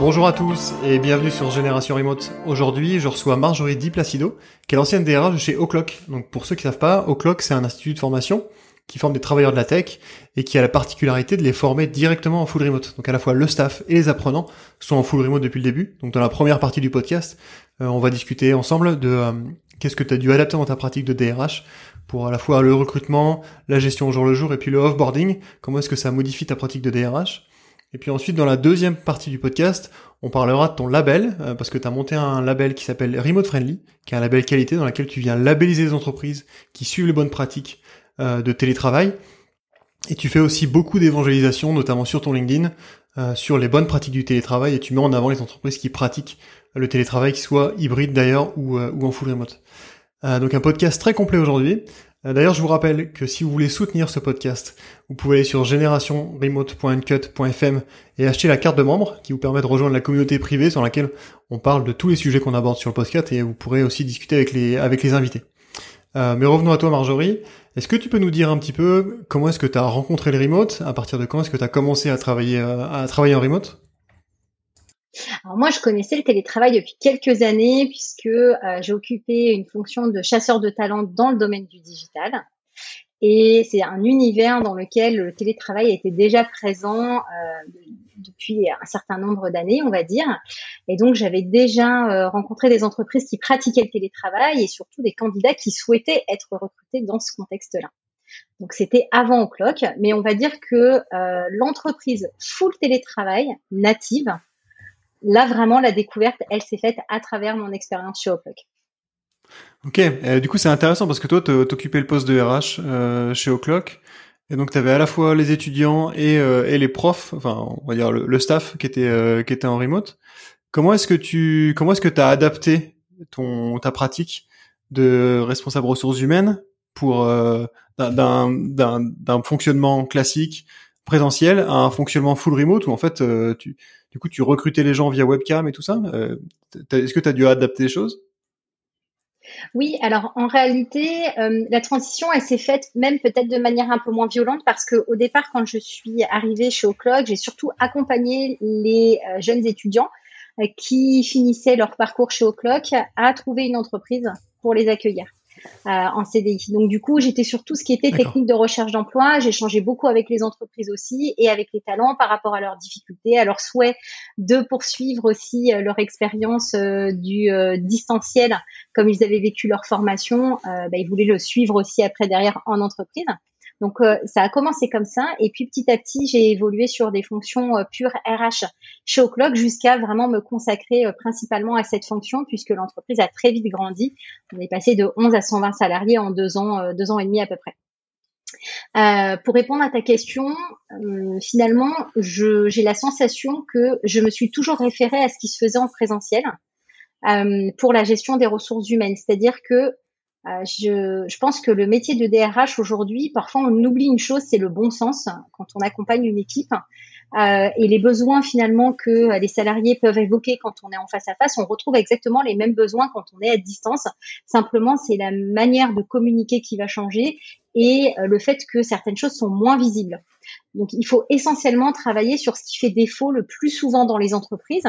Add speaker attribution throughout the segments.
Speaker 1: Bonjour à tous et bienvenue sur Génération Remote. Aujourd'hui, je reçois Marjorie Di Placido, qui est l'ancienne DRH chez O'Clock. Donc pour ceux qui ne savent pas, O'Clock c'est un institut de formation qui forme des travailleurs de la tech et qui a la particularité de les former directement en full remote. Donc à la fois le staff et les apprenants sont en full remote depuis le début. Donc dans la première partie du podcast, euh, on va discuter ensemble de euh, qu'est-ce que tu as dû adapter dans ta pratique de DRH pour à la fois le recrutement, la gestion au jour le jour et puis le offboarding. Comment est-ce que ça modifie ta pratique de DRH et puis ensuite, dans la deuxième partie du podcast, on parlera de ton label, euh, parce que tu as monté un label qui s'appelle Remote Friendly, qui est un label qualité dans lequel tu viens labelliser les entreprises qui suivent les bonnes pratiques euh, de télétravail. Et tu fais aussi beaucoup d'évangélisation, notamment sur ton LinkedIn, euh, sur les bonnes pratiques du télétravail, et tu mets en avant les entreprises qui pratiquent le télétravail, qui soit hybride d'ailleurs ou, ou en full remote. donc un podcast très complet aujourd'hui. Euh, d'ailleurs, je vous rappelle que si vous voulez soutenir ce podcast, vous pouvez aller sur generationremote.cut.fm et acheter la carte de membre qui vous permet de rejoindre la communauté privée sur laquelle on parle de tous les sujets qu'on aborde sur le podcast et vous pourrez aussi discuter avec les, avec les invités. Euh, mais revenons à toi Marjorie. Est-ce que tu peux nous dire un petit peu comment est-ce que tu as rencontré le remote? À partir de quand est-ce que tu as commencé à travailler, euh, à travailler en remote?
Speaker 2: Alors moi, je connaissais le télétravail depuis quelques années puisque euh, j'ai occupé une fonction de chasseur de talent dans le domaine du digital. Et c'est un univers dans lequel le télétravail était déjà présent euh, depuis un certain nombre d'années, on va dire. Et donc, j'avais déjà euh, rencontré des entreprises qui pratiquaient le télétravail et surtout des candidats qui souhaitaient être recrutés dans ce contexte-là. Donc, c'était avant au clock, mais on va dire que l'entreprise full télétravail native là, vraiment, la découverte, elle s'est faite à travers mon expérience chez O'Clock.
Speaker 1: Ok, du coup, c'est intéressant parce que toi, t'occupais le poste de RH euh, chez O'Clock. Et donc, tu avais à la fois les étudiants et, euh, et les profs, enfin, on va dire le, staff qui était, euh, qui était en remote. Comment est-ce que tu comment est-ce que tu as adapté ton ta pratique de responsable ressources humaines pour d'un d'un fonctionnement classique présentiel à un fonctionnement full remote où en fait tu du coup, tu recrutais les gens via webcam et tout ça. Euh, est-ce que tu as dû adapter les choses?
Speaker 2: Oui, alors en réalité, euh, la transition, elle s'est faite même peut-être de manière un peu moins violente parce que au départ, quand je suis arrivée chez O'Clock, j'ai surtout accompagné les euh, jeunes étudiants qui finissaient leur parcours chez O'Clock à trouver une entreprise pour les accueillir. Euh, en CDI. Donc du coup, j'étais sur tout ce qui était technique de recherche d'emploi. J'ai changé beaucoup avec les entreprises aussi et avec les talents par rapport à leurs difficultés, à leur souhait de poursuivre aussi euh, leur expérience euh, du distanciel, comme ils avaient vécu leur formation. Bah, ils voulaient le suivre aussi après derrière en entreprise. Donc euh, ça a commencé comme ça et puis petit à petit j'ai évolué sur des fonctions euh, pures RH chez O'Clock jusqu'à vraiment me consacrer euh, principalement à cette fonction puisque l'entreprise a très vite grandi. On est passé de 11 à 120 salariés en deux ans, deux ans et demi à peu près. pour répondre à ta question, finalement, j'ai la sensation que je me suis toujours référée à ce qui se faisait en présentiel pour la gestion des ressources humaines. C'est-à-dire que euh, je, je, pense que le métier de DRH aujourd'hui, parfois on oublie une chose, c'est le bon sens quand on accompagne une équipe euh, et les besoins finalement que les salariés peuvent évoquer quand on est en face à face. On retrouve exactement les mêmes besoins quand on est à distance. Simplement, c'est la manière de communiquer qui va changer et euh, le fait que certaines choses sont moins visibles. Donc, il faut essentiellement travailler sur ce qui fait défaut le plus souvent dans les entreprises.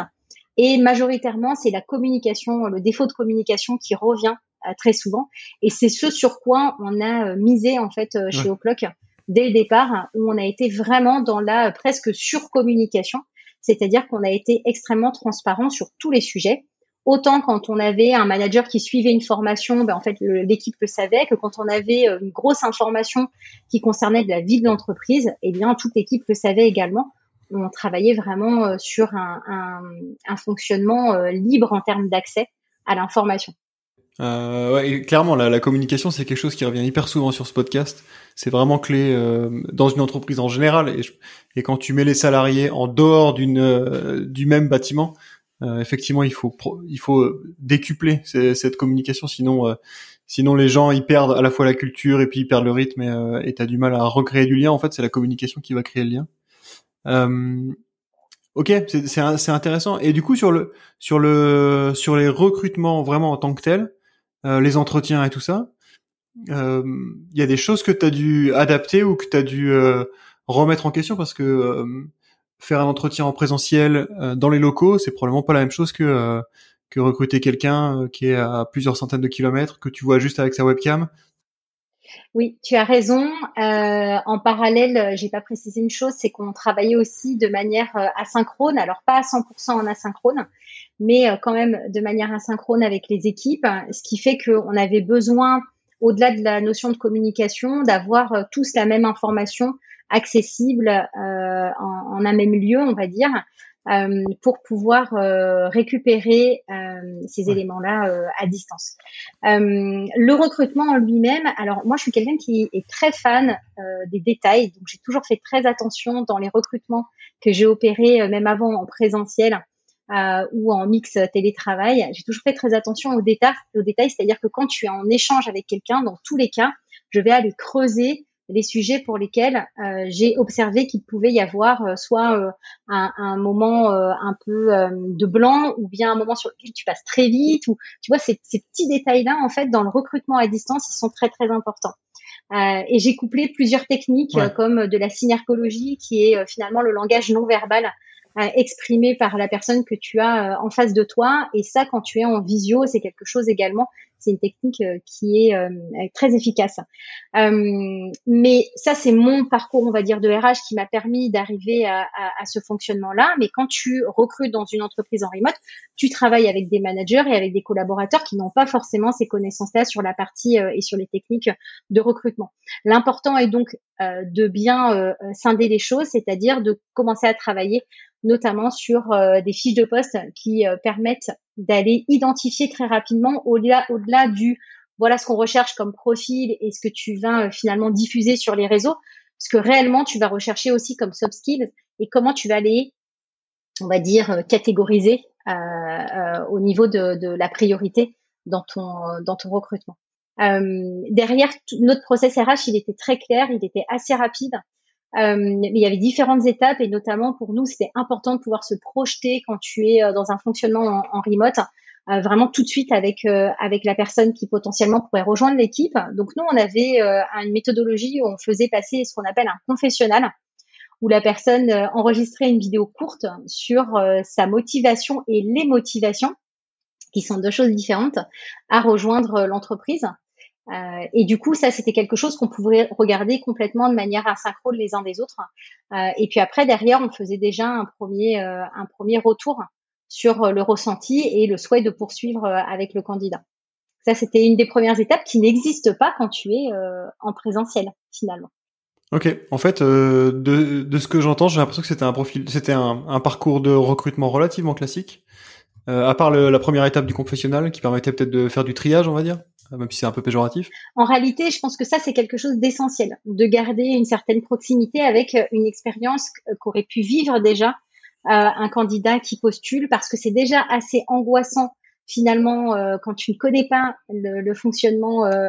Speaker 2: Et majoritairement, c'est la communication, le défaut de communication qui revient euh, très souvent. Et c'est ce sur quoi on a euh, misé en fait euh, chez O'Clock dès le départ, où on a été vraiment dans la presque surcommunication, c'est-à-dire qu'on a été extrêmement transparent sur tous les sujets. Autant quand on avait un manager qui suivait une formation, ben en fait l'équipe le savait, que quand on avait une grosse information qui concernait de la vie de l'entreprise, eh bien toute l'équipe le savait également. On travaillait vraiment sur un, un, un fonctionnement libre en termes d'accès à l'information.
Speaker 1: Euh, ouais, et clairement, la, la communication, c'est quelque chose qui revient hyper souvent sur ce podcast. C'est vraiment clé euh, dans une entreprise en général. Et, et, quand tu mets les salariés en dehors d'une euh, du même bâtiment, euh, effectivement, il faut il faut décupler cette communication, sinon sinon les gens ils perdent à la fois la culture et puis ils perdent le rythme et tu as du mal à recréer du lien. En fait, c'est la communication qui va créer le lien. Ok, c'est intéressant. Et du coup sur le sur le sur les recrutements vraiment en tant que tel, euh, les entretiens et tout ça, il euh, y a des choses que tu dû adapter ou que tu as dû euh, remettre en question parce que faire un entretien en présentiel dans les locaux, c'est probablement pas la même chose que que recruter quelqu'un qui est à plusieurs centaines de kilomètres que tu vois juste avec sa webcam.
Speaker 2: Oui, tu as raison. En parallèle, j'ai pas précisé une chose, c'est qu'on travaillait aussi de manière asynchrone, alors pas à 100% en asynchrone, mais euh, quand même de manière asynchrone avec les équipes, ce qui fait qu'on avait besoin, au-delà de la notion de communication, d'avoir euh, tous la même information accessible euh, en, en, un même lieu, on va dire, euh, pour pouvoir euh, récupérer ces éléments-là à distance. le recrutement en lui-même, alors moi je suis quelqu'un qui est très fan des détails, donc j'ai toujours fait très attention dans les recrutements que j'ai opérés, même avant en présentiel, euh, ou en mix télétravail, j'ai toujours fait très attention aux détails, aux détails, c'est-à-dire que quand tu es en échange avec quelqu'un, dans tous les cas, je vais aller creuser les sujets pour lesquels euh, j'ai observé qu'il pouvait y avoir euh, soit euh, un, un, moment euh, un peu de blanc ou bien un moment sur lequel tu passes très vite ou tu vois ces, ces petits détails là en fait dans le recrutement à distance ils sont très très importants. Et j'ai couplé plusieurs techniques comme de la synergologie qui est finalement le langage non verbal exprimé par la personne que tu as euh, en face de toi. Et ça, quand tu es en visio, c'est quelque chose également. C'est une technique euh, qui est euh, très efficace. mais ça, c'est mon parcours, on va dire, de RH qui m'a permis d'arriver à, à, ce fonctionnement-là. Mais quand tu recrutes dans une entreprise en remote, tu travailles avec des managers et avec des collaborateurs qui n'ont pas forcément ces connaissances-là sur la partie et sur les techniques de recrutement. L'important est donc de bien scinder les choses, c'est-à-dire de commencer à travailler notamment sur euh, des fiches de poste qui euh, permettent d'aller identifier très rapidement au-delà au-delà du voilà ce qu'on recherche comme profil et ce que tu vas euh, finalement diffuser sur les réseaux, ce que réellement tu vas rechercher aussi comme soft et comment tu vas les on va dire catégoriser au niveau de, de, la priorité dans ton dans ton recrutement. derrière notre process RH, il était très clair, il était assez rapide. Euh, il y avait différentes étapes et notamment pour nous, c'était important de pouvoir se projeter quand tu es euh, dans un fonctionnement en, remote, euh, vraiment tout de suite avec avec la personne qui potentiellement pourrait rejoindre l'équipe. Donc nous, on avait une méthodologie où on faisait passer ce qu'on appelle un confessionnal, où la personne enregistrait une vidéo courte sur sa motivation et les motivations, qui sont deux choses différentes, à rejoindre l'entreprise. Euh, et du coup, ça, c'était quelque chose qu'on pouvait regarder complètement de manière asynchrone les uns des autres. Euh, et puis après, derrière, on faisait déjà un premier, euh, un premier retour sur le ressenti et le souhait de poursuivre avec le candidat. Ça, c'était une des premières étapes qui n'existe pas quand tu es en présentiel, finalement.
Speaker 1: Ok, en fait, de, ce que j'entends, j'ai l'impression que c'était un profil, c'était un, parcours de recrutement relativement classique, à part la première étape du confessionnal qui permettait peut-être de faire du triage, on va dire même si c'est un peu péjoratif
Speaker 2: En réalité, je pense que ça, c'est quelque chose d'essentiel, de garder une certaine proximité avec euh, une expérience qu'aurait pu vivre déjà euh, un candidat qui postule, parce que c'est déjà assez angoissant finalement euh, quand tu ne connais pas le, le fonctionnement euh,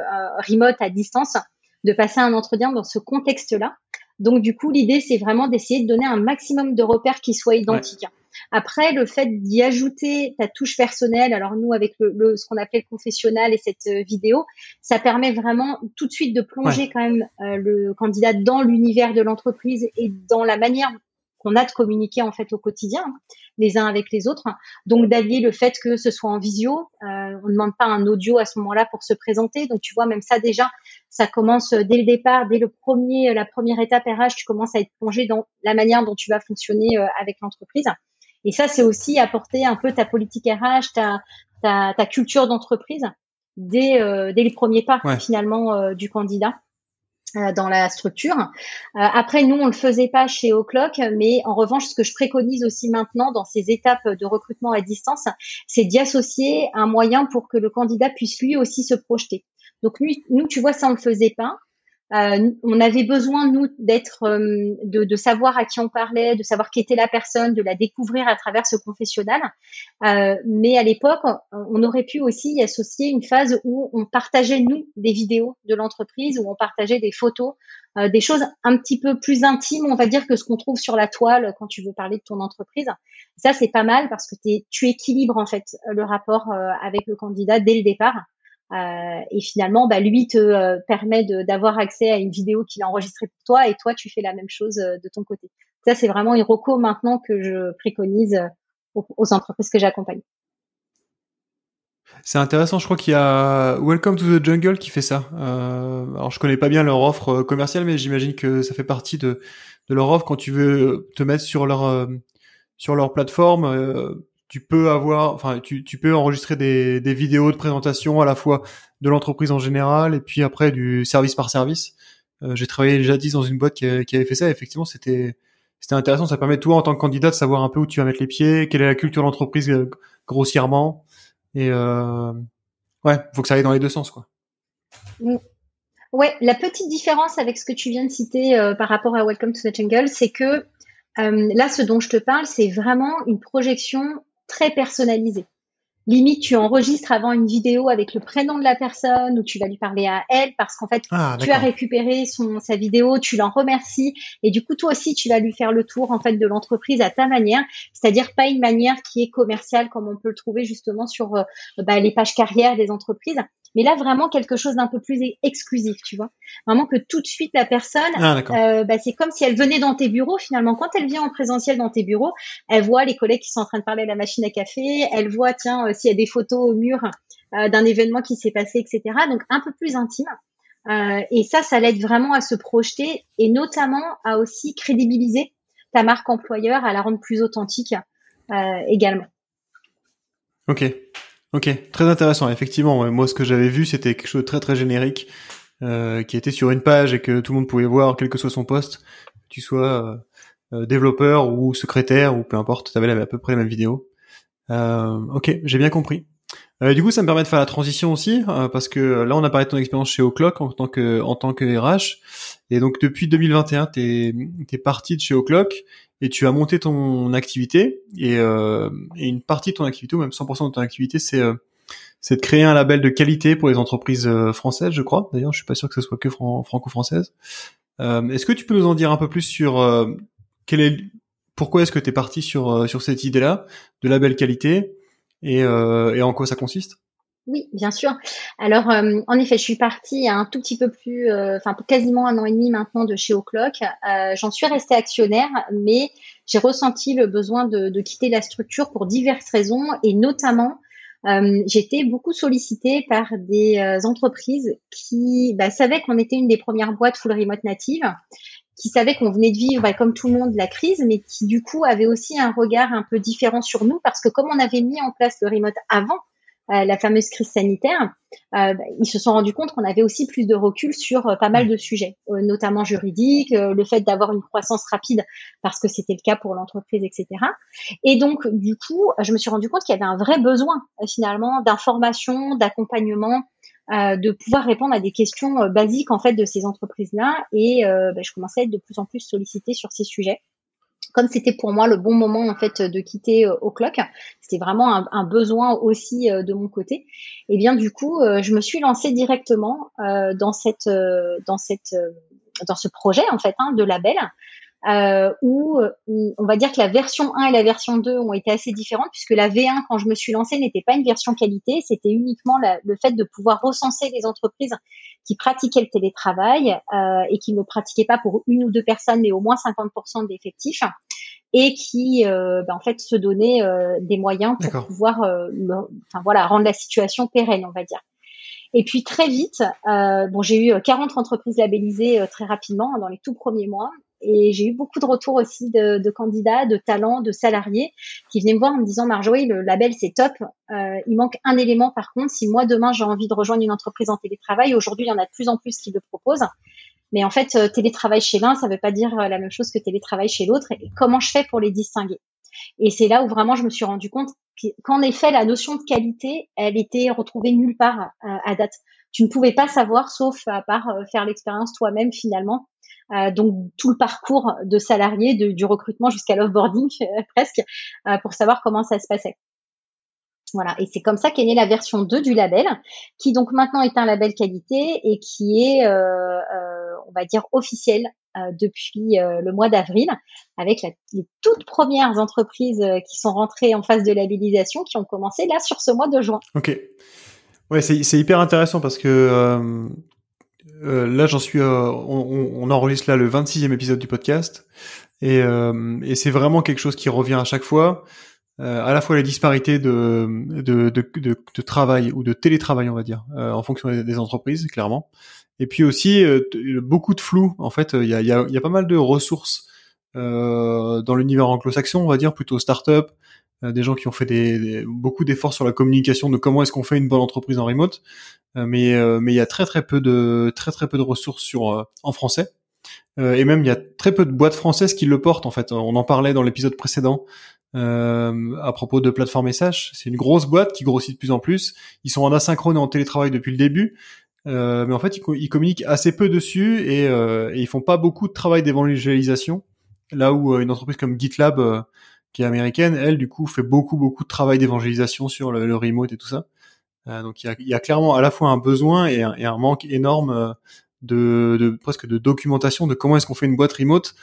Speaker 2: remote à distance, de passer un entretien dans ce contexte-là. Donc du coup, l'idée, c'est vraiment d'essayer de donner un maximum de repères qui soient identiques. Après, le fait d'y ajouter ta touche personnelle, alors nous avec le, ce qu'on appelle le confessionnal et cette euh, vidéo, ça permet vraiment tout de suite de plonger quand même euh, le candidat dans l'univers de l'entreprise et dans la manière qu'on a de communiquer en fait au quotidien les uns avec les autres. Donc d'allier le fait que ce soit en visio, euh, on ne demande pas un audio à ce moment-là pour se présenter. Donc tu vois même ça déjà, ça commence dès le départ, dès le premier, la première étape RH, tu commences à être plongé dans la manière dont tu vas fonctionner avec l'entreprise. Et ça, c'est aussi apporter un peu ta politique RH, ta, ta, ta culture d'entreprise dès, euh, dès les premiers pas finalement euh, du candidat. dans la structure. après, nous, on le faisait pas chez O'Clock, mais en revanche, ce que je préconise aussi maintenant dans ces étapes de recrutement à distance, c'est d'y associer un moyen pour que le candidat puisse lui aussi se projeter. Donc lui, nous, tu vois, ça on le faisait pas. Euh, on avait besoin nous d'être, euh, de, savoir à qui on parlait, de savoir qui était la personne, de la découvrir à travers ce confessionnal. Euh, mais à l'époque, on aurait pu aussi y associer une phase où on partageait nous des vidéos de l'entreprise, où on partageait des photos, des choses un petit peu plus intimes, on va dire, que ce qu'on trouve sur la toile quand tu veux parler de ton entreprise. Ça, c'est pas mal parce que tu équilibres en fait le rapport avec le candidat dès le départ. Euh, et finalement, bah, lui te euh, permet d'avoir accès à une vidéo qu'il a enregistrée pour toi, et toi, tu fais la même chose euh, de ton côté. Ça, c'est vraiment une reco maintenant que je préconise aux, entreprises que j'accompagne.
Speaker 1: C'est intéressant, je crois qu'il y a Welcome to the Jungle qui fait ça. Alors je connais pas bien leur offre commerciale, mais j'imagine que ça fait partie de, de leur offre quand tu veux te mettre sur leur sur leur plateforme tu peux avoir, enfin, tu, tu peux enregistrer des, des vidéos de présentation à la fois de l'entreprise en général et puis après du service par service. Euh, j'ai travaillé jadis dans une boîte qui, qui avait fait ça. effectivement, c'était c'était intéressant. Ça permet toi en tant que candidat de savoir un peu où tu vas mettre les pieds, quelle est la culture de l'entreprise euh, grossièrement. Et euh, ouais, faut que ça aille dans les deux sens, quoi.
Speaker 2: Mm. Ouais, la petite différence avec ce que tu viens de citer euh, par rapport à Welcome to the Jungle, c'est que là, ce dont je te parle, c'est vraiment une projection très personnalisé. Limite, tu enregistres avant une vidéo avec le prénom de la personne ou tu vas lui parler à elle parce qu'en fait, ah, tu as récupéré son, sa vidéo, tu l'en remercies et du coup, toi aussi, tu vas lui faire le tour en fait de l'entreprise à ta manière, c'est-à-dire pas une manière qui est commerciale comme on peut le trouver justement sur euh, bah, les pages carrière des entreprises, mais là, vraiment quelque chose d'un peu plus exclusif, tu vois. Vraiment que tout de suite, la personne, ah, euh, bah, c'est comme si elle venait dans tes bureaux. Finalement, quand elle vient en présentiel dans tes bureaux, elle voit les collègues qui sont en train de parler à la machine à café. Elle voit, tiens, euh, s'il y a des photos au mur euh, d'un événement qui s'est passé, etc. Donc, un peu plus intime. et ça, ça l'aide vraiment à se projeter et notamment à aussi crédibiliser ta marque employeur, à la rendre plus authentique également.
Speaker 1: Ok. Ok, très intéressant. Effectivement, moi ce que j'avais vu, c'était quelque chose de très très générique, euh, qui était sur une page et que tout le monde pouvait voir, quel que soit son poste, que tu sois euh, euh, développeur ou secrétaire ou peu importe, tu avais à peu près la même vidéo. Euh, ok, j'ai bien compris. Du coup, ça me permet de faire la transition aussi, parce que là, on a parlé de ton expérience chez O'Clock en tant que en tant que RH, et donc depuis 2021, t'es es parti de chez O'Clock et tu as monté ton activité et, euh, et, une partie de ton activité ou même 100% de ton activité c'est euh, c'est de créer un label de qualité pour les entreprises euh, françaises je crois. D'ailleurs je suis pas sûr que ce soit que franco-française euh, est-ce que tu peux nous en dire un peu plus sur euh, quel est pourquoi est-ce que tu es parti sur sur cette idée là de label qualité et, et en quoi ça consiste?
Speaker 2: Oui, bien sûr. Alors, euh, en effet, je suis partie un tout petit peu plus, euh, enfin quasiment un an et demi maintenant de chez O'Clock. Euh, J'en suis restée actionnaire, mais j'ai ressenti le besoin de, de, quitter la structure pour diverses raisons, et notamment, euh, j'étais beaucoup sollicitée par des entreprises qui bah, savaient qu'on était une des premières boîtes full remote native, qui savaient qu'on venait de vivre, bah, comme tout le monde, la crise, mais qui du coup avaient aussi un regard un peu différent sur nous, parce que comme on avait mis en place le remote avant, euh, la fameuse crise sanitaire, euh, bah, ils se sont rendus compte qu'on avait aussi plus de recul sur euh, pas mal de sujets, notamment juridiques, le fait d'avoir une croissance rapide parce que c'était le cas pour l'entreprise, etc. Et donc, du coup, je me suis rendu compte qu'il y avait un vrai besoin finalement d'information, d'accompagnement, de pouvoir répondre à des questions basiques en fait de ces entreprises-là. Et bah, je commençais à être de plus en plus sollicitée sur ces sujets comme c'était pour moi le bon moment en fait de quitter euh, O'Clock, c'était vraiment un, besoin aussi euh, de mon côté. Et bien du coup, euh, je me suis lancée directement dans cette dans cette dans ce projet en fait hein, de label euh, où euh, on va dire que la version 1 et la version 2 ont été assez différentes puisque la V1 quand je me suis lancée n'était pas une version qualité, c'était uniquement le fait de pouvoir recenser les entreprises qui pratiquaient le télétravail euh, et qui ne pratiquaient pas pour une ou deux personnes mais au moins 50% d'effectifs et qui euh, ben, en fait se donnaient euh, des moyens pour pouvoir euh, enfin, voilà rendre la situation pérenne on va dire. Et puis très vite, bon, j'ai eu 40 entreprises labellisées très rapidement hein, dans les tout premiers mois. Et j'ai eu beaucoup de retours aussi de, de, candidats, de talents, de salariés qui venaient me voir en me disant Marjorie, le label c'est top. Euh, il manque un élément par contre. Si moi demain j'ai envie de rejoindre une entreprise en télétravail, aujourd'hui il y en a de plus en plus qui le proposent. Mais en fait, télétravail chez l'un, ça ne veut pas dire la même chose que télétravail chez l'autre. Et comment je fais pour les distinguer? Et c'est là où vraiment je me suis rendu compte qu'en effet, la notion de qualité, elle était retrouvée nulle part à date. Tu ne pouvais pas savoir, sauf à part faire l'expérience toi-même finalement, euh, donc tout le parcours de salarié, du recrutement jusqu'à l'offboarding euh, presque, euh, pour savoir comment ça se passait. Voilà, et c'est comme ça qu'est née la version 2 du label, qui donc maintenant est un label qualité et qui est, on va dire, officiel depuis le mois d'avril, avec les toutes premières entreprises qui sont rentrées en phase de labellisation, qui ont commencé là sur ce mois de juin.
Speaker 1: Ok. Ouais, c'est hyper intéressant parce que euh, là, j'en suis. Euh, on, enregistre là le 26e épisode du podcast, et, euh, et c'est vraiment quelque chose qui revient à chaque fois. à la fois les disparités de travail ou de télétravail, on va dire, en fonction des, entreprises, clairement. Et puis aussi beaucoup de flou. En fait, il y a, y, y a pas mal de ressources dans l'univers anglo-saxon, on va dire, plutôt start-up, des gens qui ont fait des, beaucoup d'efforts sur la communication de comment est-ce qu'on fait une bonne entreprise en remote. Euh, mais euh, mais il y a très très peu de très très peu de ressources sur euh, en français. et même il y a très peu de boîtes françaises qui le portent en fait. On en parlait dans l'épisode précédent à propos de plateforme SH. C'est une grosse boîte qui grossit de plus en plus. Ils sont en asynchrone et en télétravail depuis le début. Euh, mais en fait, ils, communiquent assez peu dessus et, euh, et, ils font pas beaucoup de travail d'évangélisation. Là où une entreprise comme GitLab, qui est américaine, elle, du coup, fait beaucoup beaucoup de travail d'évangélisation sur le, le, remote et tout ça. Euh, donc il y a, y a, clairement à la fois un besoin et un, et un manque énorme euh, de, de, presque de documentation de comment est-ce qu'on fait une boîte remote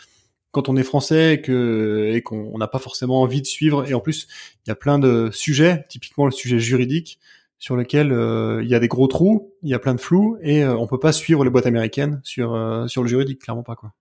Speaker 1: quand on est français et que et qu'on n'a pas forcément envie de suivre. Et en plus, il y a plein de sujets, typiquement le sujet juridique, sur lequel euh, il y a des gros trous, il y a plein de flous et on peut pas suivre les boîtes américaines sur sur le juridique, clairement pas quoi.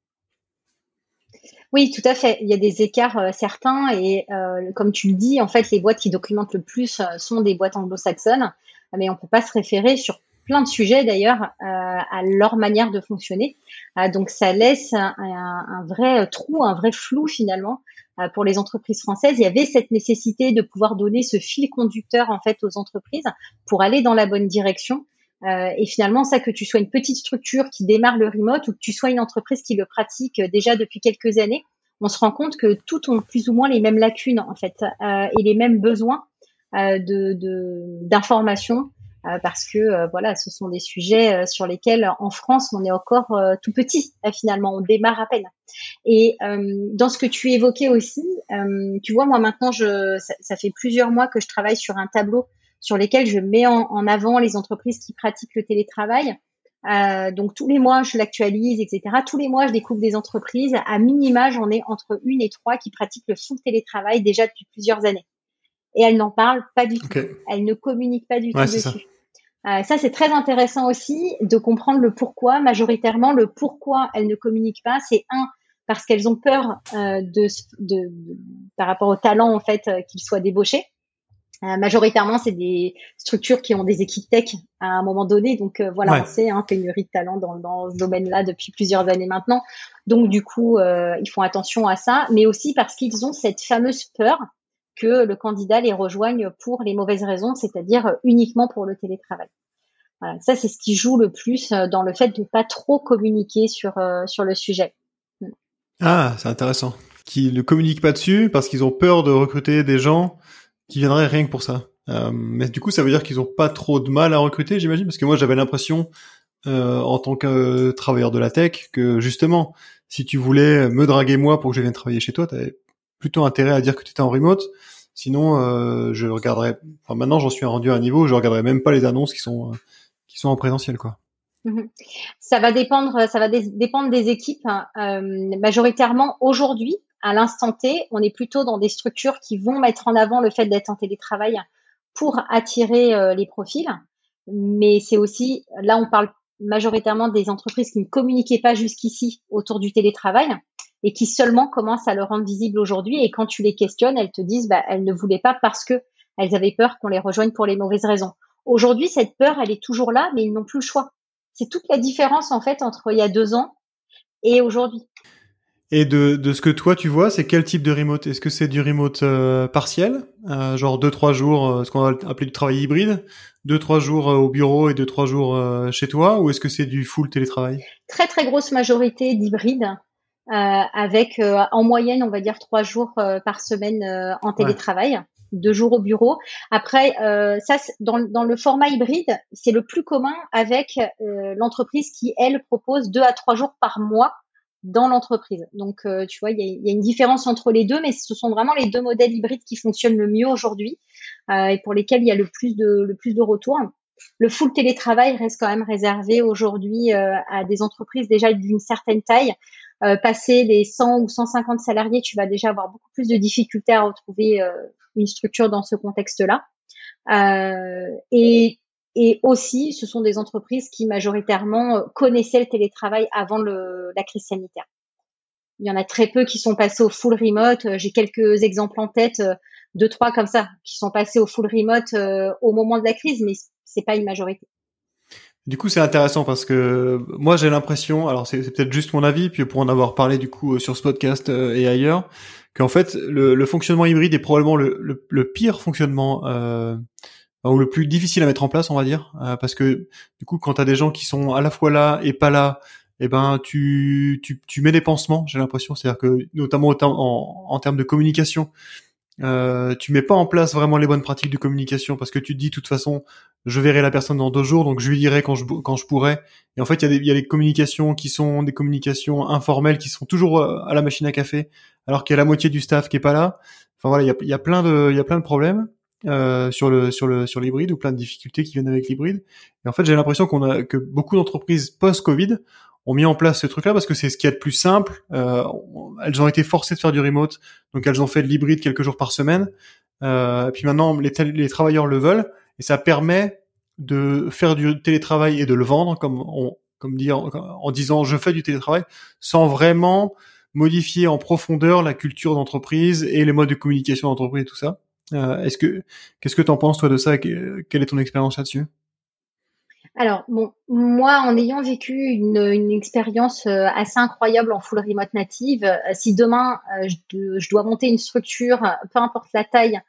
Speaker 2: Oui, tout à fait. Il y a des écarts certains et comme tu le dis, en fait, les boîtes qui documentent le plus sont des boîtes anglo-saxonnes mais on peut pas se référer sur plein de sujets d'ailleurs euh, à leur manière de fonctionner. Euh, donc ça laisse un, vrai trou, un vrai flou finalement euh, pour les entreprises françaises. Il y avait cette nécessité de pouvoir donner ce fil conducteur en fait aux entreprises pour aller dans la bonne direction. Et finalement, ça que tu sois une petite structure qui démarre le remote ou que tu sois une entreprise qui le pratique déjà depuis quelques années, on se rend compte que toutes ont plus ou moins les mêmes lacunes en fait et les mêmes besoins euh, de d'informations euh, parce que euh, voilà, ce sont des sujets sur lesquels en France on est encore tout petit finalement, on démarre à peine. Et dans ce que tu évoquais aussi, tu vois, moi maintenant, je, ça, fait plusieurs mois que je travaille sur un tableau sur lequel je mets en, avant les entreprises qui pratiquent le télétravail. donc tous les mois, je l'actualise, etc. Tous les mois, je découvre des entreprises. À minima, j'en ai entre une et trois qui pratiquent le full télétravail déjà depuis plusieurs années et elle n'en parle pas du tout. Elle ne communique pas du tout dessus. Ça, euh, ça c'est très intéressant aussi de comprendre le pourquoi. Majoritairement, le pourquoi elles ne communiquent pas, c'est un parce qu'elles ont peur euh, de, de, par rapport au talent en fait euh, qu'ils soient débauchés. Euh, majoritairement, c'est des structures qui ont des équipes tech à un moment donné. Donc euh, voilà, on sait, hein, pénurie de talent dans, dans ce domaine-là depuis plusieurs années maintenant. Donc du coup, ils font attention à ça, mais aussi parce qu'ils ont cette fameuse peur que le candidat les rejoigne pour les mauvaises raisons, c'est-à-dire uniquement pour le télétravail. Voilà, ça c'est ce qui joue le plus euh, dans le fait de pas trop communiquer sur euh, sur le sujet.
Speaker 1: Ah, c'est intéressant. Qui ne communiquent pas dessus parce qu'ils ont peur de recruter des gens qui viendraient rien que pour ça. Euh, mais du coup, ça veut dire qu'ils ont pas trop de mal à recruter, j'imagine, parce que moi j'avais l'impression euh, en tant que travailleur de la tech que justement, si tu voulais me draguer moi pour que je vienne travailler chez toi, t'avais plutôt intérêt à dire que tu étais en remote. Sinon, euh, je regarderais. Enfin, maintenant, j'en suis rendu à un niveau où je regarderai même pas les annonces qui sont euh, qui sont en présentiel, quoi.
Speaker 2: Mhm. Ça va dépendre. Ça va dépendre des équipes. Hein. Euh, majoritairement, aujourd'hui, à l'instant T, on est plutôt dans des structures qui vont mettre en avant le fait d'être en télétravail pour attirer les profils. Mais c'est aussi, là, on parle majoritairement des entreprises qui ne communiquaient pas jusqu'ici autour du télétravail et qui seulement commencent à le rendre visible aujourd'hui. Et quand tu les questionnes, elles te disent, bah, elles ne voulaient pas parce que elles avaient peur qu'on les rejoigne pour les mauvaises raisons. Aujourd'hui, cette peur, elle est toujours là, mais ils n'ont plus le choix. C'est toute la différence en fait entre il y a deux ans et aujourd'hui.
Speaker 1: Et de, de ce que toi tu vois, c'est quel type de remote? Est-ce que c'est du remote euh, partiel, euh, genre deux trois jours, euh, ce qu'on va appeler du travail hybride, deux trois jours au bureau et deux trois jours chez toi, ou est-ce que c'est du full télétravail?
Speaker 2: Très très grosse majorité d'hybride, avec en moyenne on va dire trois jours par semaine en télétravail. deux jours au bureau. Après, ça, dans, dans, le format hybride, c'est le plus commun avec l'entreprise qui, elle, propose deux à trois jours par mois dans l'entreprise. Donc, euh, tu vois, il y a, une différence entre les deux, mais ce sont vraiment les deux modèles hybrides qui fonctionnent le mieux aujourd'hui euh, et pour lesquels il y a le plus de le plus de retours. Le full télétravail reste quand même réservé aujourd'hui euh, à des entreprises déjà d'une certaine taille. passer les 100 ou 150 salariés, tu vas déjà avoir beaucoup plus de difficultés à retrouver une structure dans ce contexte-là. et et aussi, ce sont des entreprises qui majoritairement euh, connaissaient le télétravail avant la crise sanitaire. Il y en a très peu qui sont passés au full remote. Euh, j'ai quelques exemples en tête, euh, deux trois comme ça, qui sont passés au full remote au moment de la crise, mais c'est pas une majorité.
Speaker 1: Du coup, c'est intéressant parce que moi, j'ai l'impression, alors c'est peut-être juste mon avis, puis pour en avoir parlé du coup sur ce podcast et ailleurs, qu'en fait, le, fonctionnement hybride est probablement le, pire fonctionnement euh, ou le plus difficile à mettre en place, on va dire, euh, parce que du coup, quand tu as des gens qui sont à la fois là et pas là, eh ben tu, tu, tu mets des pansements, j'ai l'impression, c'est-à-dire que notamment en, en, termes de communication, euh, tu mets pas en place vraiment les bonnes pratiques de communication parce que tu te dis de toute façon je verrai la personne dans deux jours donc je lui dirai quand je quand je pourrai. Et en fait il y a des y a des communications qui sont des communications informelles qui sont toujours euh, à la machine à café alors qu'il y a la moitié du staff qui est pas là. Enfin voilà il y a, y a plein de il y a plein de problèmes euh, sur le sur le sur l'hybride ou plein de difficultés qui viennent avec l'hybride. Et en fait, j'ai l'impression qu'on a que beaucoup d'entreprises post-Covid ont mis en place ce truc-là parce que c'est ce qui est le plus simple. Euh, elles ont été forcées de faire du remote, donc elles ont fait de l'hybride quelques jours par semaine. Euh, puis maintenant, les, les travailleurs le veulent et ça permet de faire du télétravail et de le vendre comme on comme dire en disant je fais du télétravail sans vraiment modifier en profondeur la culture d'entreprise et les modes de communication d'entreprise et tout ça. Euh, est-ce que qu'est-ce que tu en penses toi de ça? Quelle est ton expérience là-dessus?
Speaker 2: Alors, bon, moi, en ayant vécu une, expérience euh, assez incroyable en full remote native, euh, si demain je, je, dois monter une structure, peu importe la taille,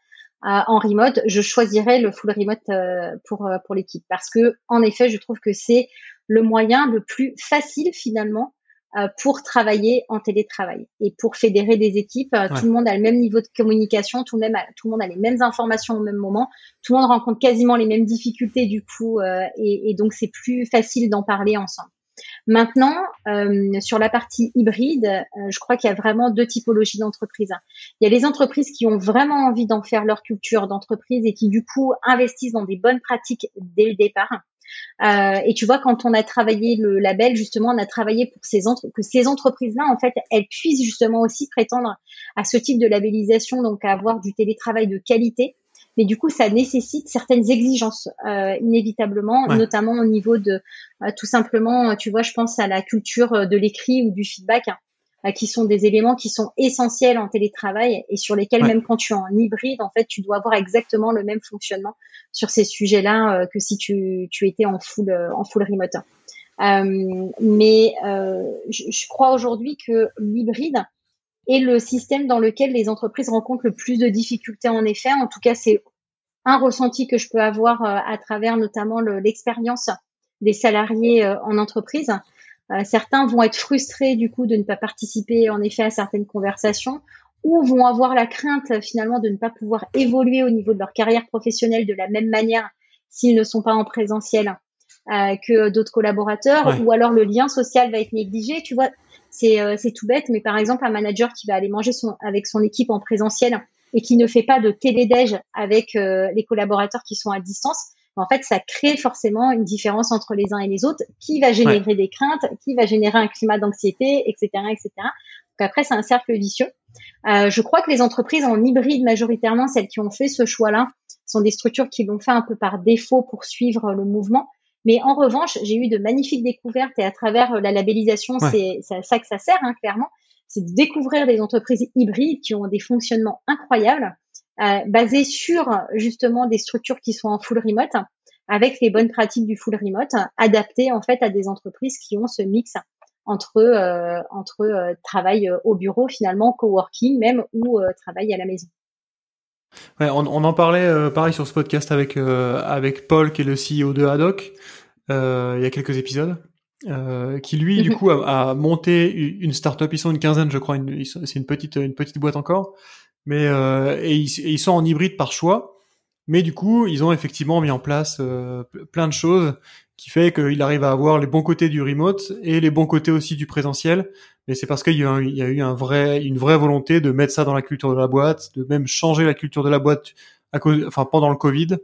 Speaker 2: en remote, je choisirais le full remote pour pour l'équipe. Parce que, en effet, je trouve que c'est le moyen le plus facile finalement pour travailler en télétravail et pour fédérer des équipes. Euh, tout le monde a le même niveau de communication, tout, même, tout le monde a les mêmes informations au même moment, tout le monde rencontre quasiment les mêmes difficultés du coup, euh, et, et, donc c'est plus facile d'en parler ensemble. Maintenant, euh, sur la partie hybride, je crois qu'il y a vraiment deux typologies d'entreprises. Il y a les entreprises qui ont vraiment envie d'en faire leur culture d'entreprise et qui du coup investissent dans des bonnes pratiques dès le départ. Euh, et tu vois, quand on a travaillé le label, justement, on a travaillé pour ces entre que ces entreprises-là, en fait, elles puissent justement aussi prétendre à ce type de labellisation, donc à avoir du télétravail de qualité. Mais du coup, ça nécessite certaines exigences euh, inévitablement, notamment au niveau de euh, tout simplement, tu vois, je pense à la culture de l'écrit ou du feedback. Hein. Euh, qui sont des éléments qui sont essentiels en télétravail et sur lesquels même quand tu es en hybride, en fait, tu dois avoir exactement le même fonctionnement sur ces sujets-là euh, que si tu, tu étais en full euh, en full remote. Euh, mais je, je, crois aujourd'hui que l'hybride est le système dans lequel les entreprises rencontrent le plus de difficultés en effet. En tout cas, c'est un ressenti que je peux avoir à travers notamment l'expérience des salariés en entreprise. Euh, certains vont être frustrés du coup de ne pas participer en effet à certaines conversations ou vont avoir la crainte finalement de ne pas pouvoir évoluer au niveau de leur carrière professionnelle de la même manière s'ils ne sont pas en présentiel euh, que d'autres collaborateurs ou alors le lien social va être négligé. Tu vois, c'est euh, c'est tout bête, mais par exemple un manager qui va aller manger son, avec son équipe en présentiel et qui ne fait pas de télédéj avec les collaborateurs qui sont à distance, en fait, ça crée forcément une différence entre les uns et les autres qui va générer des craintes, qui va générer un climat d'anxiété, etc., etc. Donc après, c'est un cercle vicieux. Euh, je crois que les entreprises en hybride, majoritairement, celles qui ont fait ce choix-là, sont des structures qui l'ont fait un peu par défaut pour suivre le mouvement. Mais en revanche, j'ai eu de magnifiques découvertes et à travers la labellisation, c'est ça que ça sert, hein, clairement. C'est de découvrir des entreprises hybrides qui ont des fonctionnements incroyables euh, basé sur justement des structures qui sont en full remote, avec les bonnes pratiques du full remote, adaptées en fait à des entreprises qui ont ce mix entre entre travail au bureau finalement, coworking même ou travail à la maison.
Speaker 1: Ouais, on, en parlait pareil sur ce podcast avec avec Paul qui est le CEO de Haddock il y a quelques épisodes. Euh, qui lui du mhm. coup a, a, monté une startup. Ils sont une quinzaine, je crois. C'est une petite une petite boîte encore, mais euh, et, ils, ils, sont en hybride par choix. Mais du coup, ils ont effectivement mis en place euh, plein de choses qui fait qu'il arrive à avoir les bons côtés du remote et les bons côtés aussi du présentiel. Mais c'est parce qu'il y, a, y a eu un vrai, une vraie volonté de mettre ça dans la culture de la boîte, de même changer la culture de la boîte à cause, enfin pendant le Covid.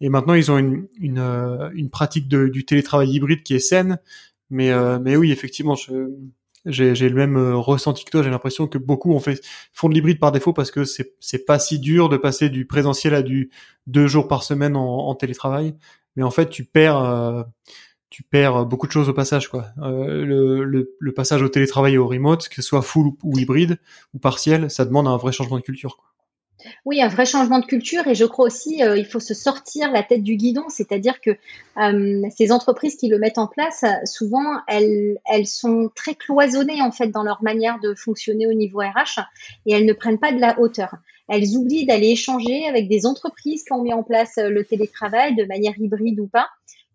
Speaker 1: Et maintenant, ils ont une, une, euh, une pratique de, du télétravail hybride qui est saine, mais, euh, mais oui, effectivement, j'ai, j'ai le même euh, ressenti que toi. J'ai l'impression que beaucoup ont fait, font de l'hybride par défaut parce que c'est, c'est pas si dur de passer du présentiel à du deux jours par semaine en, en télétravail. Mais en fait, tu perds, euh, tu perds beaucoup de choses au passage, quoi. le, le, le, passage au télétravail et au remote, que ce soit full ou hybride ou partiel, ça demande un vrai changement de culture, quoi.
Speaker 2: Oui, un vrai changement de culture et je crois aussi euh, il faut se sortir la tête du guidon, c'est-à-dire que euh, ces entreprises qui le mettent en place, souvent elles, elles sont très cloisonnées en fait dans leur manière de fonctionner au niveau RH et elles ne prennent pas de la hauteur. Elles oublient d'aller échanger avec des entreprises qui ont mis en place euh, le télétravail de manière hybride ou pas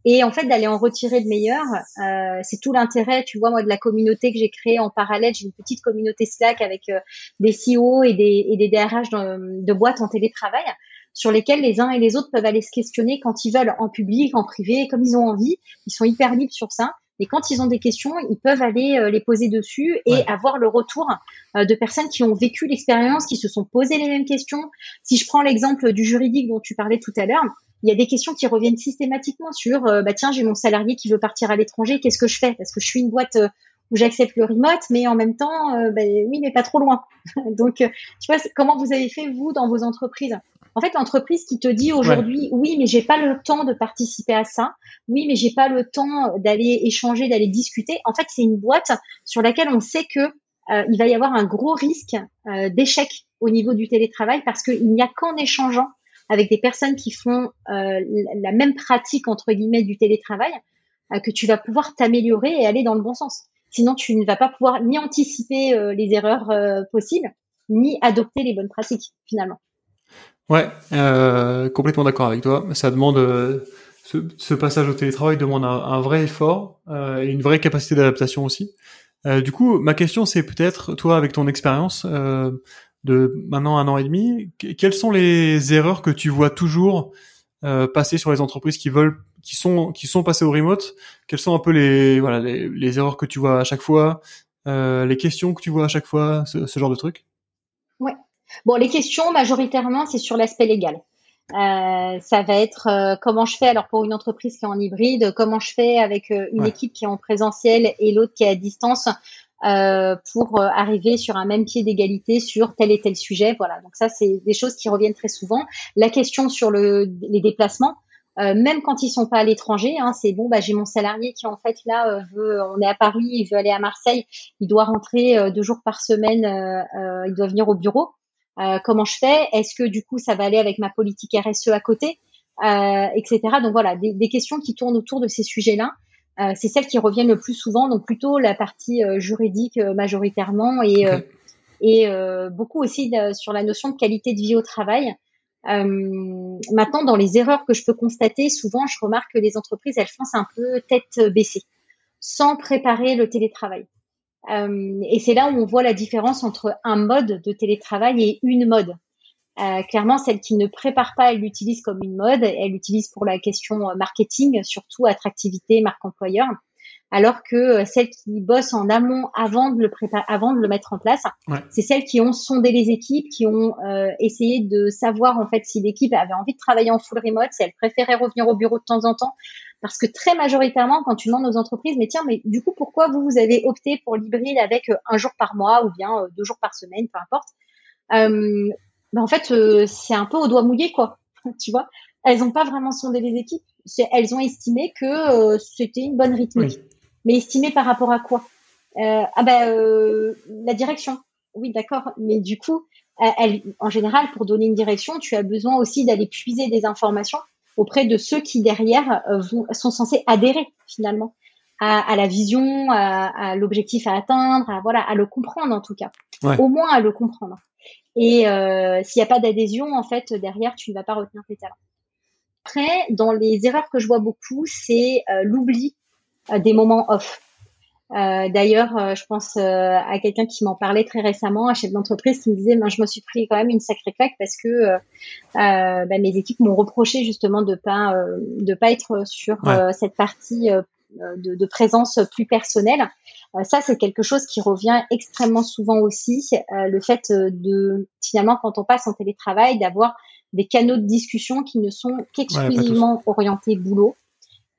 Speaker 2: et en fait d'aller en retirer de meilleur. Euh, c'est tout l'intérêt, tu vois, moi de la communauté que j'ai créée en parallèle. J'ai une petite communauté Slack avec euh, des CEO et des, et des DRH de, de boîtes en télétravail sur lesquels les uns et les autres peuvent aller se questionner quand ils veulent en public, en privé, comme ils ont envie. Ils sont hyper libres sur ça. Et quand ils ont des questions, ils peuvent aller euh, les poser dessus et avoir le retour euh, de personnes qui ont vécu l'expérience, qui se sont posées les mêmes questions. Si je prends l'exemple du juridique dont tu parlais tout à l'heure, il y a des questions qui reviennent systématiquement sur euh, bah tiens j'ai mon salarié qui veut partir à l'étranger qu'est-ce que je fais? Parce que je suis une boîte euh, où j'accepte le remote mais en même temps euh, bah, oui mais pas trop loin. Donc tu vois comment vous avez fait vous dans vos entreprises? En fait l'entreprise qui te dit aujourd'hui oui mais j'ai pas le temps de participer à ça oui mais j'ai pas le temps d'aller échanger d'aller discuter. En fait c'est une boîte sur laquelle on sait que il va y avoir un gros risque d'échec au niveau du télétravail parce qu'il n'y a qu'en échangeant avec des personnes qui font euh, la même pratique entre guillemets du télétravail, euh, que tu vas pouvoir t'améliorer et aller dans le bon sens. Sinon, tu ne vas pas pouvoir ni anticiper euh, les erreurs possibles, ni adopter les bonnes pratiques finalement.
Speaker 1: Ouais, complètement d'accord avec toi. Ça demande ce, passage au télétravail demande un vrai effort et une vraie capacité d'adaptation aussi. du coup, ma question c'est peut-être toi avec ton expérience de maintenant un an et demi, quelles sont les erreurs que tu vois toujours euh, passer sur les entreprises qui veulent, qui sont, qui sont passées au remote? Quelles sont un peu les, voilà, les, erreurs que tu vois à chaque fois, euh, les questions que tu vois à chaque fois, ce, genre de trucs
Speaker 2: Ouais. Bon, les questions majoritairement, c'est sur l'aspect légal. Euh, ça va être comment je fais alors pour une entreprise qui est en hybride, comment je fais avec une équipe qui est en présentiel et l'autre qui est à distance euh, pour euh, arriver sur un même pied d'égalité sur tel et tel sujet. Voilà, donc ça c'est des choses qui reviennent très souvent. La question sur le, les déplacements, euh, même quand ils sont pas à l'étranger, hein, c'est bon, bah, j'ai mon salarié qui en fait là veut, on est à Paris, il veut aller à Marseille, il doit rentrer deux jours par semaine, il doit venir au bureau. comment je fais? Est-ce que du coup ça va aller avec ma politique RSE à côté, etc. Donc voilà, des, des questions qui tournent autour de ces sujets-là. Euh, c'est celles qui reviennent le plus souvent, donc plutôt la partie euh, juridique euh, majoritairement et, et beaucoup aussi sur la notion de qualité de vie au travail. maintenant, dans les erreurs que je peux constater, souvent, je remarque que les entreprises, elles foncent un peu tête baissée, sans préparer le télétravail. et c'est là où on voit la différence entre un mode de télétravail et une mode. Euh, clairement, celle qui ne prépare pas, elle l'utilise comme une mode, elle l'utilise pour la question euh, marketing, surtout attractivité, marque employeur, alors que euh, celles qui bossent en amont avant de le préparer, avant de le mettre en place, c'est celles qui ont sondé les équipes, qui ont essayé de savoir en fait si l'équipe avait envie de travailler en full remote, si elle préférait revenir au bureau de temps en temps, parce que très majoritairement, quand tu demandes aux entreprises, mais tiens, mais du coup, pourquoi vous vous avez opté pour l'hybride avec un jour par mois ou bien deux jours par semaine, peu importe ben en fait, euh, c'est un peu au doigt mouillé, quoi. tu vois, elles n'ont pas vraiment sondé les équipes. Elles ont estimé que euh, c'était une bonne rythmique. Mais estimé par rapport à quoi? Euh, Ah ben euh, la direction. Oui, d'accord. Mais du coup, elle, en général, pour donner une direction, tu as besoin aussi d'aller puiser des informations auprès de ceux qui derrière vont, sont censés adhérer finalement. à, la vision, à, l'objectif à atteindre, à voilà, à le comprendre en tout cas, au moins à le comprendre. Et euh, s'il n'y a pas d'adhésion, en fait, derrière, tu ne vas pas retenir tes talents. Après, dans les erreurs que je vois beaucoup, c'est euh, l'oubli euh, des moments off. Euh, D'ailleurs, je pense à quelqu'un qui m'en parlait très récemment, un chef d'entreprise, qui me disait, ben, je me suis pris quand même une sacrée claque parce que ben, mes équipes m'ont reproché justement de pas de pas être sur cette partie de, de, présence plus personnelle. Ça, c'est quelque chose qui revient extrêmement souvent aussi, le fait de finalement quand on passe en télétravail d'avoir des canaux de discussion qui ne sont qu'exclusivement orientés boulot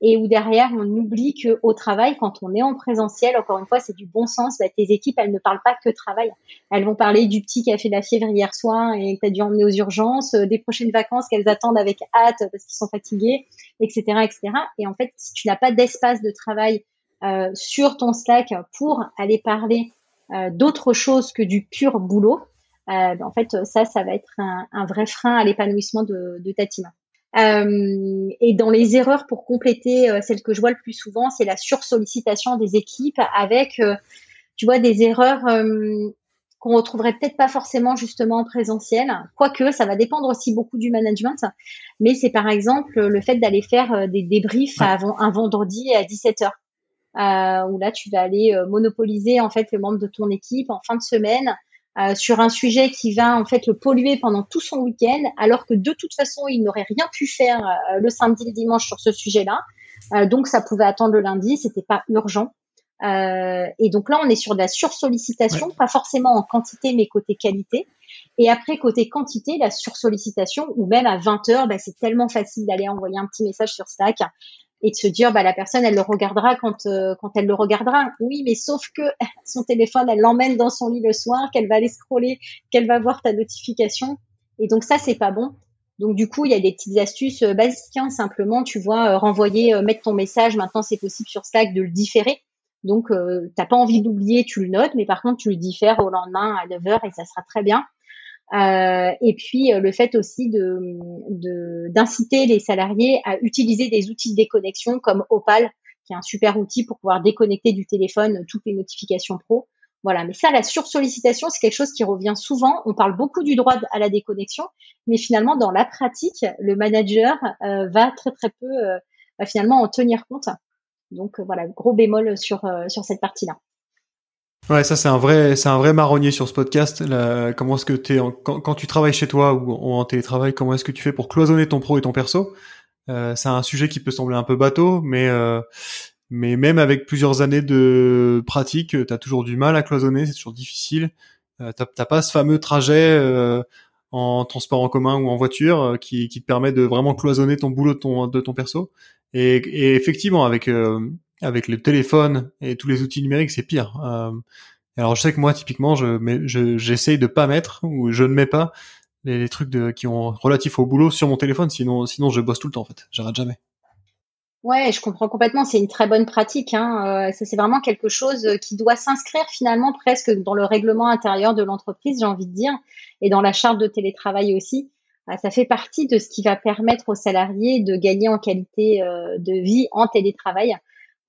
Speaker 2: et où derrière on oublie que au travail, quand on est en présentiel, encore une fois, c'est du bon sens. Bah, tes équipes, elles ne parlent pas que travail. Elles vont parler du petit qui a fait de la fièvre hier soir et que as dû emmener aux urgences, euh, des prochaines vacances qu'elles attendent avec hâte parce qu'ils sont fatigués, etc., etc. Et en fait, si tu n'as pas d'espace de travail euh, sur ton Slack pour aller parler euh, d'autre chose que du pur boulot, euh, ben, en fait, ça, ça va être un, un vrai frein à l'épanouissement de, de ta team. Euh, et dans les erreurs pour compléter euh, celle que je vois le plus souvent, c'est la sursollicitation des équipes avec, euh, tu vois, des erreurs euh, qu'on retrouverait peut-être pas forcément justement en présentiel, quoique ça va dépendre aussi beaucoup du management. Mais c'est par exemple le fait d'aller faire des débriefs avant un vendredi à 17 h euh, où là tu vas aller monopoliser en fait le membre de ton équipe en fin de semaine euh, sur un sujet qui va en fait le polluer pendant tout son week-end, alors que de toute façon il n'aurait rien pu faire euh, le samedi, le dimanche sur ce sujet-là. Euh, donc ça pouvait attendre le lundi, c'était pas urgent. et donc là on est sur de la sursollicitation, pas forcément en quantité mais côté qualité. Et après côté quantité, la sursollicitation ou même à 20 heures, bah, c'est tellement facile d'aller envoyer un petit message sur Slack et de se dire bah la personne elle le regardera quand euh, quand elle le regardera. Oui, mais sauf que son téléphone elle l'emmène dans son lit le soir, qu'elle va aller scroller, qu'elle va voir ta notification et donc ça c'est pas bon. Donc du coup, il y a des petites astuces euh, basiques hein, simplement, tu vois, euh, renvoyer mettre ton message, maintenant c'est possible sur Slack de le différer. Donc euh, t'as pas envie d'oublier, tu le notes, mais par contre tu le diffères au lendemain à 9h et ça sera très bien. Euh, et puis euh, le fait aussi de d'inciter les salariés à utiliser des outils de déconnexion comme Opal, qui est un super outil pour pouvoir déconnecter du téléphone toutes les notifications pro. Voilà, mais ça, la sursollicitation, c'est quelque chose qui revient souvent. On parle beaucoup du droit à la déconnexion, mais finalement, dans la pratique, le manager euh, va très très peu va finalement en tenir compte. Donc voilà, gros bémol sur sur cette partie-là.
Speaker 1: Ouais, ça c'est un vrai, c'est un vrai marronnier sur ce podcast. comment est-ce que t'es quand, tu travailles chez toi ou en, télétravail, comment est-ce que tu fais pour cloisonner ton pro et ton perso? Euh, C'est un sujet qui peut sembler un peu bateau, mais euh, mais même avec plusieurs années de pratique, t'as toujours du mal à cloisonner, c'est toujours difficile. Euh, t'as pas ce fameux trajet euh, en transport en commun ou en voiture qui, te permet de vraiment cloisonner ton boulot de ton de perso. Et effectivement, avec avec le téléphone et tous les outils numériques, c'est pire. Euh, alors je sais que moi, typiquement, je, je j'essaye de pas mettre ou je ne mets pas les, trucs de, qui ont relatifs au boulot sur mon téléphone, sinon, sinon je bosse tout le temps en fait. J'arrête jamais.
Speaker 2: Ouais, je comprends complètement. C'est une très bonne pratique. Hein. Euh, c'est vraiment quelque chose qui doit s'inscrire finalement presque dans le règlement intérieur de l'entreprise, j'ai envie de dire, et dans la charte de télétravail aussi. Euh, ça fait partie de ce qui va permettre aux salariés de gagner en qualité euh, de vie en télétravail.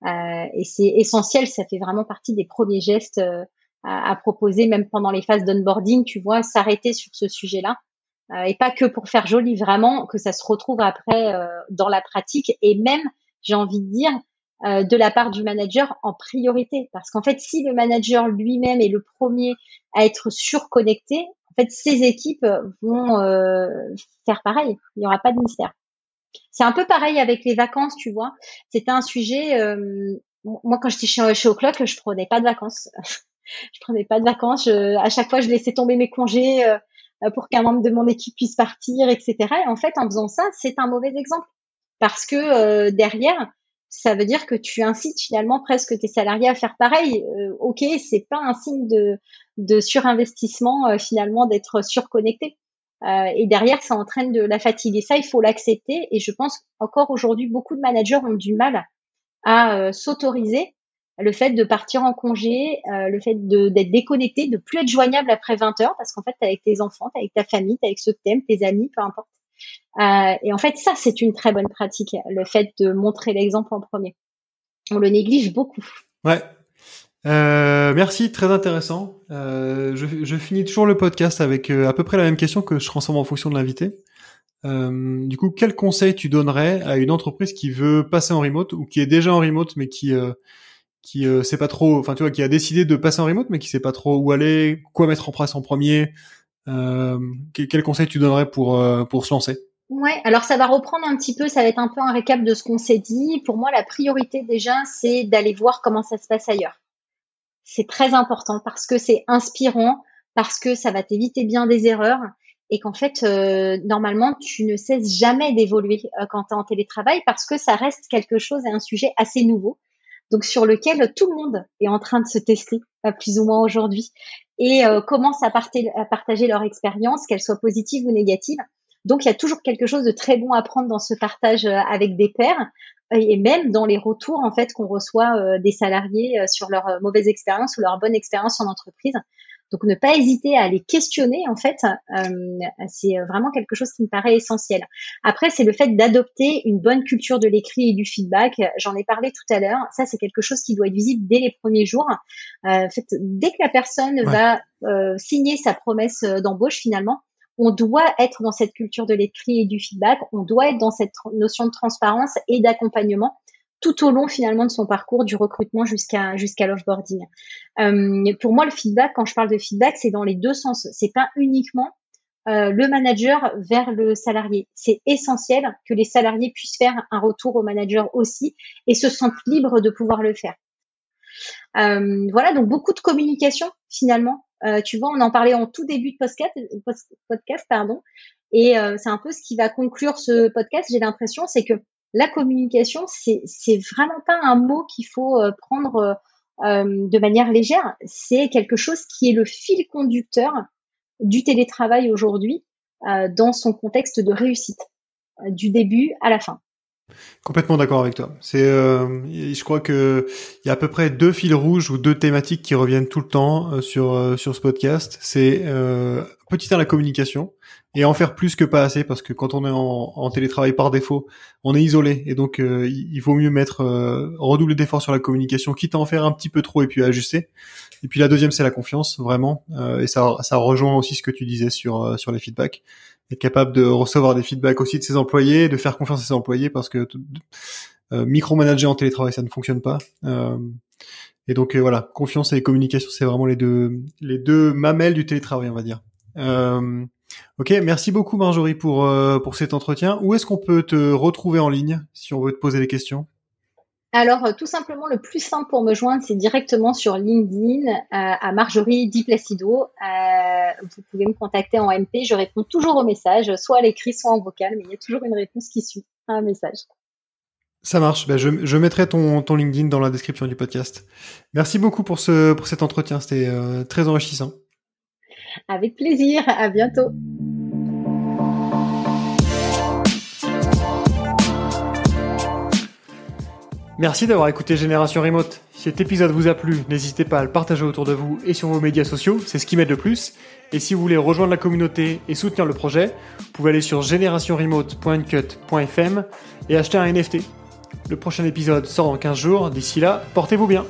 Speaker 2: Euh, et c'est essentiel, ça fait vraiment partie des premiers gestes euh, à, proposer, même pendant les phases d'onboarding, tu vois, s'arrêter sur ce sujet-là. Euh, et pas que pour faire joli, vraiment que ça se retrouve après dans la pratique et même, j'ai envie de dire, de la part du manager en priorité. Parce qu'en fait, si le manager lui-même est le premier à être surconnecté, en fait, ses équipes vont faire pareil. Il n'y aura pas de mystère. C'est un peu pareil avec les vacances, tu vois. C'était un sujet. Euh, moi, quand j'étais chez, chez O'Clock, je prenais pas de vacances. je prenais pas de vacances. à chaque fois, je laissais tomber mes congés euh, pour qu'un membre de mon équipe puisse partir, etc. Et en fait, en faisant ça, c'est un mauvais exemple parce que euh, derrière, ça veut dire que tu incites finalement presque tes salariés à faire pareil. ok, c'est pas un signe de, de surinvestissement finalement d'être surconnecté. Euh, et derrière, ça entraîne de la fatigue. Et ça, il faut l'accepter. Et je pense encore aujourd'hui, beaucoup de managers ont du mal à euh, s'autoriser le fait de partir en congé, euh, le fait d'être déconnecté, de plus être joignable après 20 heures, parce qu'en fait, t'es avec tes enfants, t'es avec ta famille, t'es avec ceux que t'aimes, tes amis, peu importe. et en fait, ça, c'est une très bonne pratique, le fait de montrer l'exemple en premier. on le néglige beaucoup.
Speaker 1: Ouais. Euh, merci, très intéressant. Euh, je, je, finis toujours le podcast avec euh, à peu près la même question que je transforme en fonction de l'invité. Euh, du coup, quel conseil tu donnerais à une entreprise qui veut passer en remote ou qui est déjà en remote mais qui euh, qui euh, sait pas trop, enfin tu vois, qui a décidé de passer en remote mais qui sait pas trop où aller, quoi mettre en place en premier. quel conseil tu donnerais pour pour se lancer?
Speaker 2: Ouais, alors ça va reprendre un petit peu, ça va être un peu un récap de ce qu'on s'est dit. Pour moi, la priorité déjà, c'est d'aller voir comment ça se passe ailleurs. C'est très important parce que c'est inspirant, parce que ça va t'éviter bien des erreurs et qu'en fait, euh, normalement, tu ne cesses jamais d'évoluer euh, quand tu es en télétravail parce que ça reste quelque chose et un sujet assez nouveau, donc sur lequel tout le monde est en train de se tester, euh, plus ou moins aujourd'hui, et commence à, à partager leur expérience, qu'elle soit positive ou négative. Donc, il y a toujours quelque chose de très bon à prendre dans ce partage avec des pairs et même dans les retours en fait qu'on reçoit euh, des salariés euh, sur leur mauvaise expérience ou leur bonne expérience en entreprise. Donc ne pas hésiter à les questionner en fait, c'est vraiment quelque chose qui me paraît essentiel. Après c'est le fait d'adopter une bonne culture de l'écrit et du feedback. J'en ai parlé tout à l'heure. Ça c'est quelque chose qui doit être visible dès les premiers jours. en fait, dès que la personne va signer sa promesse d'embauche finalement, on doit être dans cette culture de l'écrit et du feedback, on doit être dans cette notion de transparence et d'accompagnement tout au long finalement de son parcours du recrutement jusqu'à jusqu'à l'offboarding. Euh, pour moi, le feedback, quand je parle de feedback, c'est dans les deux sens. C'est pas uniquement euh, le manager vers le salarié. C'est essentiel que les salariés puissent faire un retour au manager aussi et se sentent libres de pouvoir le faire. Euh, voilà, donc beaucoup de communication finalement tu vois, on en parlait en tout début de podcast, podcast pardon. Et euh, c'est un peu ce qui va conclure ce podcast. J'ai l'impression, c'est que la communication, c'est c'est vraiment pas un mot qu'il faut euh, prendre de manière légère. C'est quelque chose qui est le fil conducteur du télétravail aujourd'hui dans son contexte de réussite, du début à la fin.
Speaker 1: Complètement d'accord avec toi. C'est, euh, je crois que y a à peu près deux fils rouges ou deux thématiques qui reviennent tout le temps euh, sur euh, sur ce podcast. C'est petit à la communication et en faire plus que pas assez parce que quand on est en, télétravail par défaut, on est isolé et donc il vaut mieux mettre redoubler d'efforts sur la communication, quitte à en faire un petit peu trop et puis ajuster. Et puis la deuxième, c'est la confiance vraiment et ça ça rejoint aussi ce que tu disais sur sur les feedbacks être capable de recevoir des feedbacks aussi de ses employés, de faire confiance à ses employés parce que euh, micromanager en télétravail ça ne fonctionne pas. Euh, et donc euh, voilà, confiance et communication, c'est vraiment les deux les deux mamelles du télétravail, on va dire. Euh, ok, merci beaucoup Marjorie pour pour cet entretien. Où est-ce qu'on peut te retrouver en ligne si on veut te poser des questions?
Speaker 2: Alors, euh, tout simplement, le plus simple pour me joindre, c'est directement sur LinkedIn euh, à Marjorie Di Placido. Euh, vous pouvez me contacter en MP. Je réponds toujours aux messages, soit à l'écrit, soit en vocal, mais il y a toujours une réponse qui suit à un message.
Speaker 1: Ça marche. Ben, je, je, mettrai ton, ton, LinkedIn dans la description du podcast. Merci beaucoup pour, ce, pour cet entretien. C'était très enrichissant.
Speaker 2: Avec plaisir. À bientôt.
Speaker 1: Merci d'avoir écouté Génération Remote. Si cet épisode vous a plu, n'hésitez pas à le partager autour de vous et sur vos médias sociaux, c'est ce qui m'aide le plus. Et si vous voulez rejoindre la communauté et soutenir le projet, vous pouvez aller sur generationremote.cut.fm et acheter un NFT. Le prochain épisode sort dans 15 jours. D'ici là, portez-vous bien.